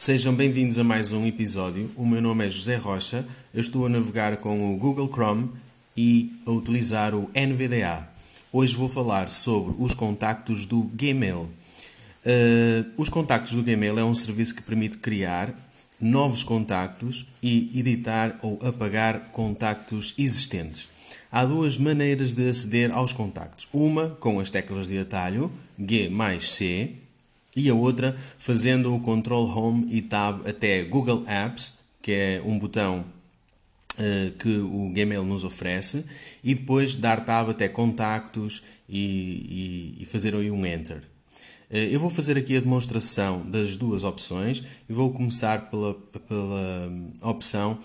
Sejam bem-vindos a mais um episódio. O meu nome é José Rocha. Eu estou a navegar com o Google Chrome e a utilizar o NVDA. Hoje vou falar sobre os contactos do Gmail. Uh, os contactos do Gmail é um serviço que permite criar novos contactos e editar ou apagar contactos existentes. Há duas maneiras de aceder aos contactos. Uma com as teclas de atalho G mais C e a outra fazendo o Control Home e Tab até Google Apps, que é um botão uh, que o Gmail nos oferece, e depois dar Tab até Contactos e, e, e fazer aí um Enter. Uh, eu vou fazer aqui a demonstração das duas opções e vou começar pela, pela hum, opção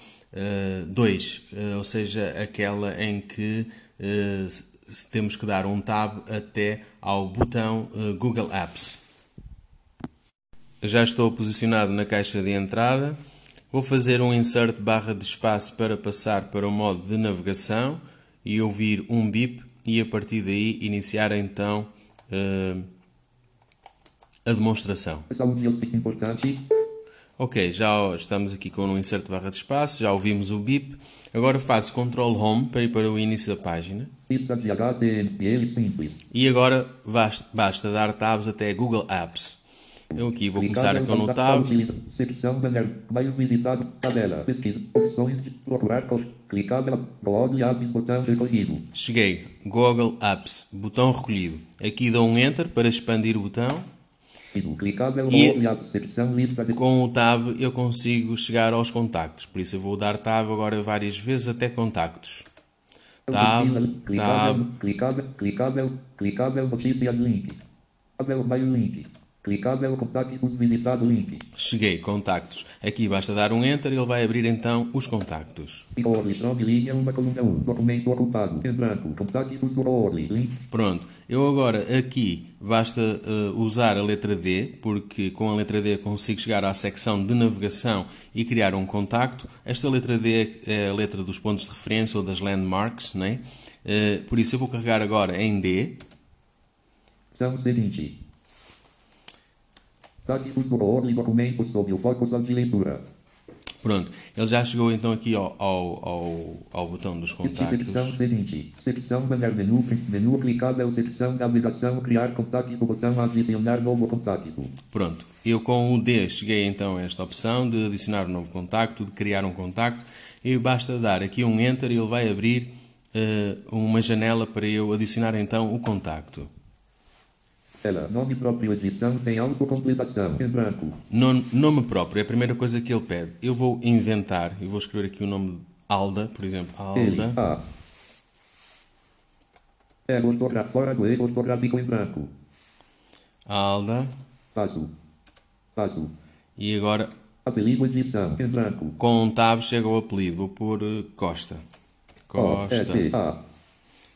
2, uh, ou seja, aquela em que temos que dar um tab até ao botão Google Apps. Já estou posicionado na caixa de entrada. Vou fazer um insert barra de espaço para passar para o modo de navegação e ouvir um bip e a partir daí iniciar então uh, a demonstração. Ok, já estamos aqui com um insert barra de espaço, já ouvimos o bip. Agora faço Ctrl Home para ir para o início da página. E agora basta, basta dar tabs até Google Apps. Eu aqui vou começar aqui no tab. Secção banner, mais visitado, tabela, pesquisa, opções de procurar, clicável, blog apps, botão recolhido. Cheguei, Google Apps, botão recolhido. Aqui dou um Enter para expandir o botão. E com o Tab eu consigo chegar aos contactos. Por isso eu vou dar Tab agora várias vezes até contactos. Tab, Tab. Clicável, clicável, clicável, notícias, link. Clicável, link. Clicável contactos visitado link. Cheguei, contactos. Aqui basta dar um enter e ele vai abrir então os contactos. documento ocupado, em branco, contactos do link. Pronto. Eu agora aqui basta uh, usar a letra D, porque com a letra D consigo chegar à secção de navegação e criar um contacto. Esta letra D é a letra dos pontos de referência ou das landmarks, né? Uh, por isso eu vou carregar agora em D. São seguinte. Códigos do ordem documentos sob o foco de leitura. Pronto, ele já chegou então aqui ao, ao, ao, ao botão dos contactos. Secção seguinte, secção banner menu, menu clicável, secção navegação, criar contacto, botão adicionar novo contacto. Pronto, eu com o D cheguei então a esta opção de adicionar um novo contacto, de criar um contacto, e basta dar aqui um Enter e ele vai abrir uh, uma janela para eu adicionar então o contacto. Ela, nome próprio, edição, tem autocompletação, em branco. Nome, nome próprio, é a primeira coisa que ele pede. Eu vou inventar, e vou escrever aqui o nome Alda, por exemplo, Alda. Ele, a. É ortográfico, fora do erro ortográfico em branco. Alda. Passo. Passo. E agora... Apelido, edição, em branco. Com um tab chega o apelido, vou pôr uh, Costa. Costa. O, S, A.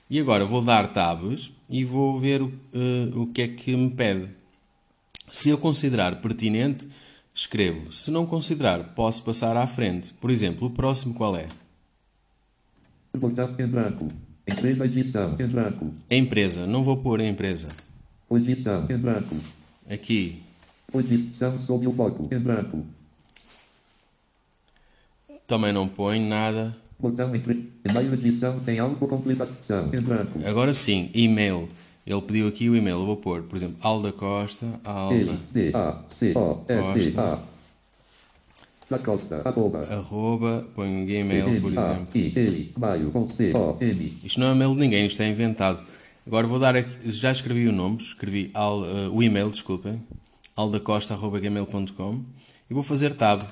E agora vou dar tabs e vou ver o, uh, o que é que me pede. Se eu considerar pertinente, escrevo. Se não considerar, posso passar à frente. Por exemplo, o próximo qual é? Botão em branco. Empresa edição em branco. Empresa. Não vou pôr em empresa. Edição em branco. Aqui. Edição sob o foco em branco. Também não põe nada. Botão e-mail edição tem autocompletação em branco. Agora sim, e-mail. Ele pediu aqui o e-mail. Eu vou pôr, por exemplo, Alda Costa, Alda D A C O S A da Costa, arroba. Arroba, põe um Gmail, por exemplo. Isto não é e-mail de ninguém, isto é inventado. Agora vou dar aqui, já escrevi o nome, escrevi al, uh, o e-mail, desculpem, aldacosta.gmail.com e vou fazer tab.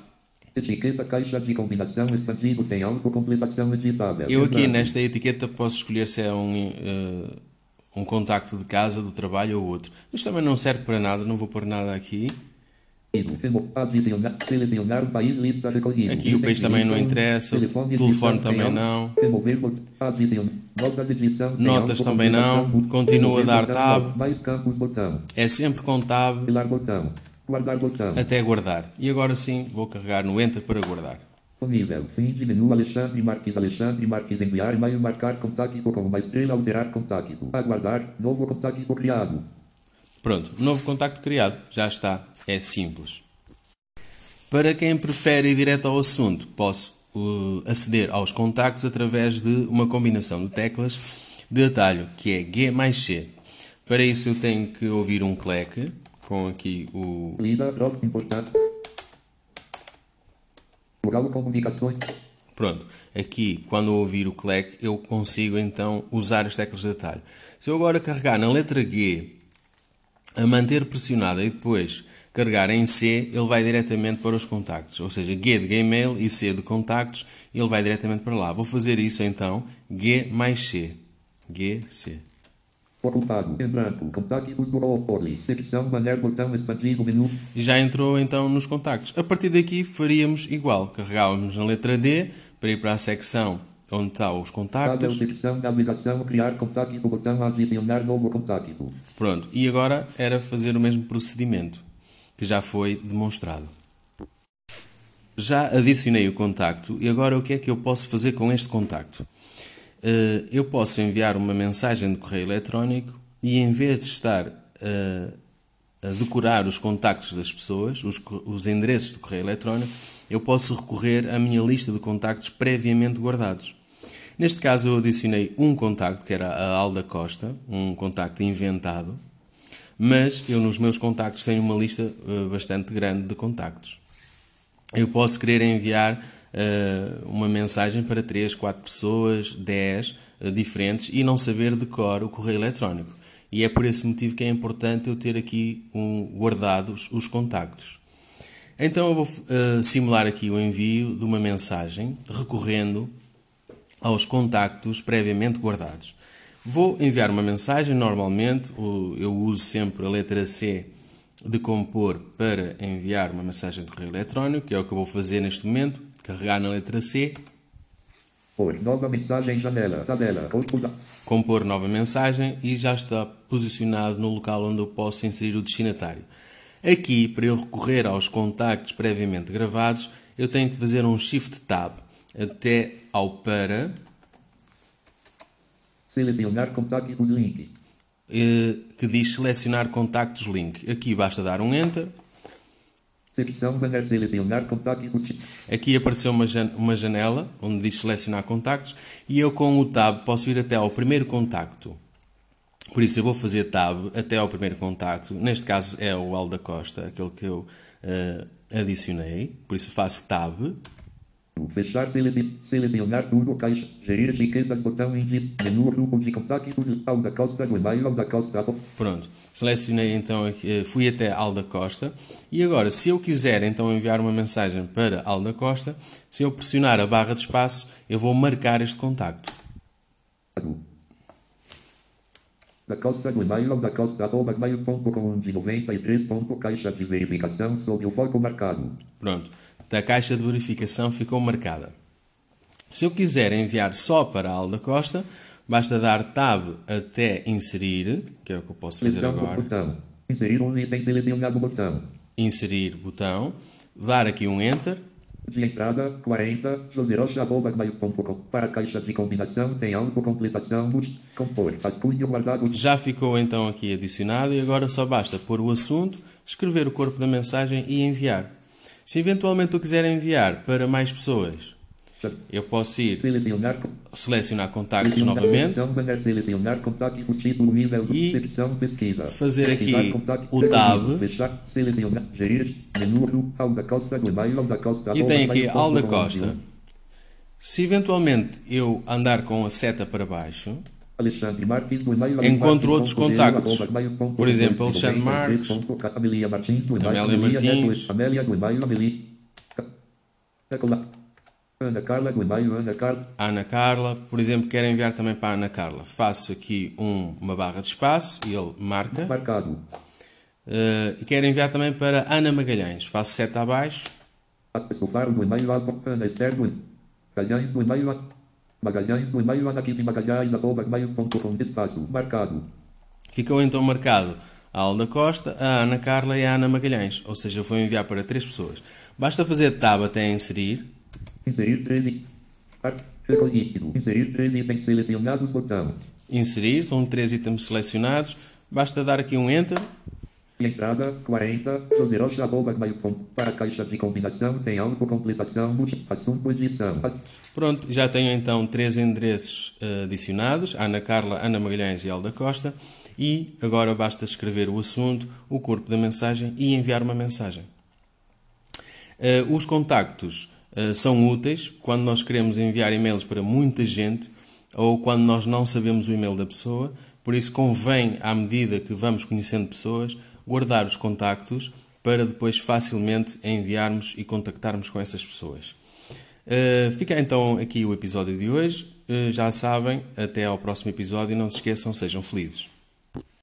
Etiqueta caixa de combinação expandido tem autocompletação editável. Eu aqui nesta etiqueta posso escolher se é um, uh, um contacto de casa, do trabalho ou outro. Isto também não serve para nada, não vou pôr nada aqui. Aqui o país também não interessa, o telefone também não, notas também não, continua a dar tab, é sempre com tab, Guardar botão. Até guardar. E agora sim, vou carregar no Enter para guardar. Nível. Fim de menu Alexandre Marques Alexandre Marques enviar e-mail marcar contacto com uma estrela alterar contacto. Aguardar. Novo contacto criado. Pronto. Novo contacto criado. Já está. É simples. Para quem prefere ir direto ao assunto, posso uh, aceder aos contactos através de uma combinação de teclas de atalho, que é G mais C. Para isso eu tenho que ouvir um clack, com aqui o... Lida, troca, importante. Plural comunicações. Pronto, aqui quando ouvir o clack eu consigo então usar as teclas de atalho. Se eu agora carregar na letra G, a manter pressionada e depois carregar em C, ele vai diretamente para os contactos. Ou seja, G de Gmail e C de contactos, ele vai diretamente para lá. Vou fazer isso então, G mais C. G, C. Ocupado. Em branco. Contactos do. Secção banner botão expandido menu. E já entrou então nos contactos. A partir daqui faríamos igual. Carregávamos na letra D para ir para a secção onde estão os contactos. secção navegação criar contacto botão adicionar novo contacto. Pronto. E agora era fazer o mesmo procedimento que já foi demonstrado. Já adicionei o contacto e agora o que é que eu posso fazer com este contacto? Eh, Eu posso enviar uma mensagem de correio eletrónico e em vez de estar eh, a decorar os contactos das pessoas, os, os endereços de correio eletrónico, eu posso recorrer à minha lista de contactos previamente guardados. Neste caso, eu adicionei um contacto, que era a Alda Costa, um contacto inventado, mas eu nos meus contactos tenho uma lista eh, bastante grande de contactos. Eu posso querer enviar eh, uma mensagem para 3, 4 pessoas, 10 eh, diferentes e não saber de cor o correio eletrónico. E é por esse motivo que é importante eu ter aqui um, guardados os contactos. Então eu vou eh, simular aqui o envio de uma mensagem recorrendo aos contactos previamente guardados. Vou enviar uma mensagem, normalmente eu uso sempre a letra C de compor para enviar uma mensagem de correio eletrónico, que é o que eu vou fazer neste momento, carregar na letra C, Por nova mensagem janela. Da. compor nova mensagem e já está posicionado no local onde eu posso inserir o destinatário. Aqui, para eu recorrer aos contactos previamente gravados, eu tenho que fazer um Shift Tab até ao para Selecionar contactos link. eh, que diz selecionar contactos link. Aqui basta dar um Enter. Aqui apareceu uma, jan- uma janela onde diz selecionar contactos e eu com o Tab posso ir até ao primeiro contacto. Por isso eu vou fazer Tab até ao primeiro contacto. Neste caso é o Alda Costa, aquele que eu eh, adicionei. Por isso faço Tab. Fechar seleci selecionar tudo caixa. Gerir etiquetas botão índice. Menu grupo de contactos. Alda Costa do e-mail Alda Costa. Pronto, selecionei então, aqui, eh, fui até Alda Costa e agora, se eu quiser então enviar uma mensagem para Alda Costa, se eu pressionar a barra de espaço, eu vou marcar este contacto. Da Costa do e-mail Alda Costa arroba gmail.com de 93 ponto caixa de verificação sob o foco marcado. Pronto, a caixa de verificação ficou marcada. Se eu quiser enviar só para a Alda Costa, basta dar Tab até inserir, que é o que eu posso fazer do agora. botão. Inserir um item selecionado botão. Inserir botão, dar aqui um Enter. De entrada, 40, joserocha.gmail.com. Para caixa de combinação, tem autocompletação, compor, rascunho guardado, Já ficou então aqui adicionado e agora só basta pôr o assunto, escrever o corpo da mensagem e enviar. Se eventualmente eu quiser enviar para mais pessoas, eu posso ir selecionar, selecionar contactos selecionar novamente, secção, banner, selecionar contactos, título, nível, E pesquisa. fazer aqui o tab. Fechar, selecionar, gerir, menu, Alda Costa, do e-mail, Alda Costa, e tem aqui Alda Costa. Se eventualmente eu andar com a seta para baixo, Encontro outros contactos. Por exemplo, Alexandre 93 Marques, Martins Amélia Martins. Amélia Nicola- Ana Carla Ana Carla Ana Carla, por exemplo, quero enviar também para a Ana Carla. Faço aqui um- uma barra de espaço e ele marca. marcado Eh, e quero enviar também para Ana Magalhães. Faço seta abaixo. Ana Esther Magalhães Magalhães Ana Kitty Magalhães arroba gmail.com espaço marcado Ficou então marcado a Alda Costa, a Ana Carla e a Ana Magalhães. Ou seja, vou enviar para três pessoas. Basta fazer tab até inserir. Inserir 13 Ar- recolhido inserir 13 itens selecionados botão Inserir, estão três itens selecionados. Basta dar aqui um Enter. Entrada 40, joserocha.gmail.com. Para a caixa de combinação tem multi- assunto edição. Pronto, já tenho então três endereços eh, adicionados: Ana Carla, Ana Magalhães e Alda Costa. E agora basta escrever o assunto, o corpo da mensagem e enviar uma mensagem. Eh, os contactos são úteis quando nós queremos enviar e-mails para muita gente ou quando nós não sabemos o e-mail da pessoa. Por isso, convém, à medida que vamos conhecendo pessoas, guardar os contactos para depois facilmente enviarmos e contactarmos com essas pessoas. Uh, fica então aqui o episódio de hoje. Uh, já sabem, até ao próximo episódio. Não se esqueçam, sejam felizes.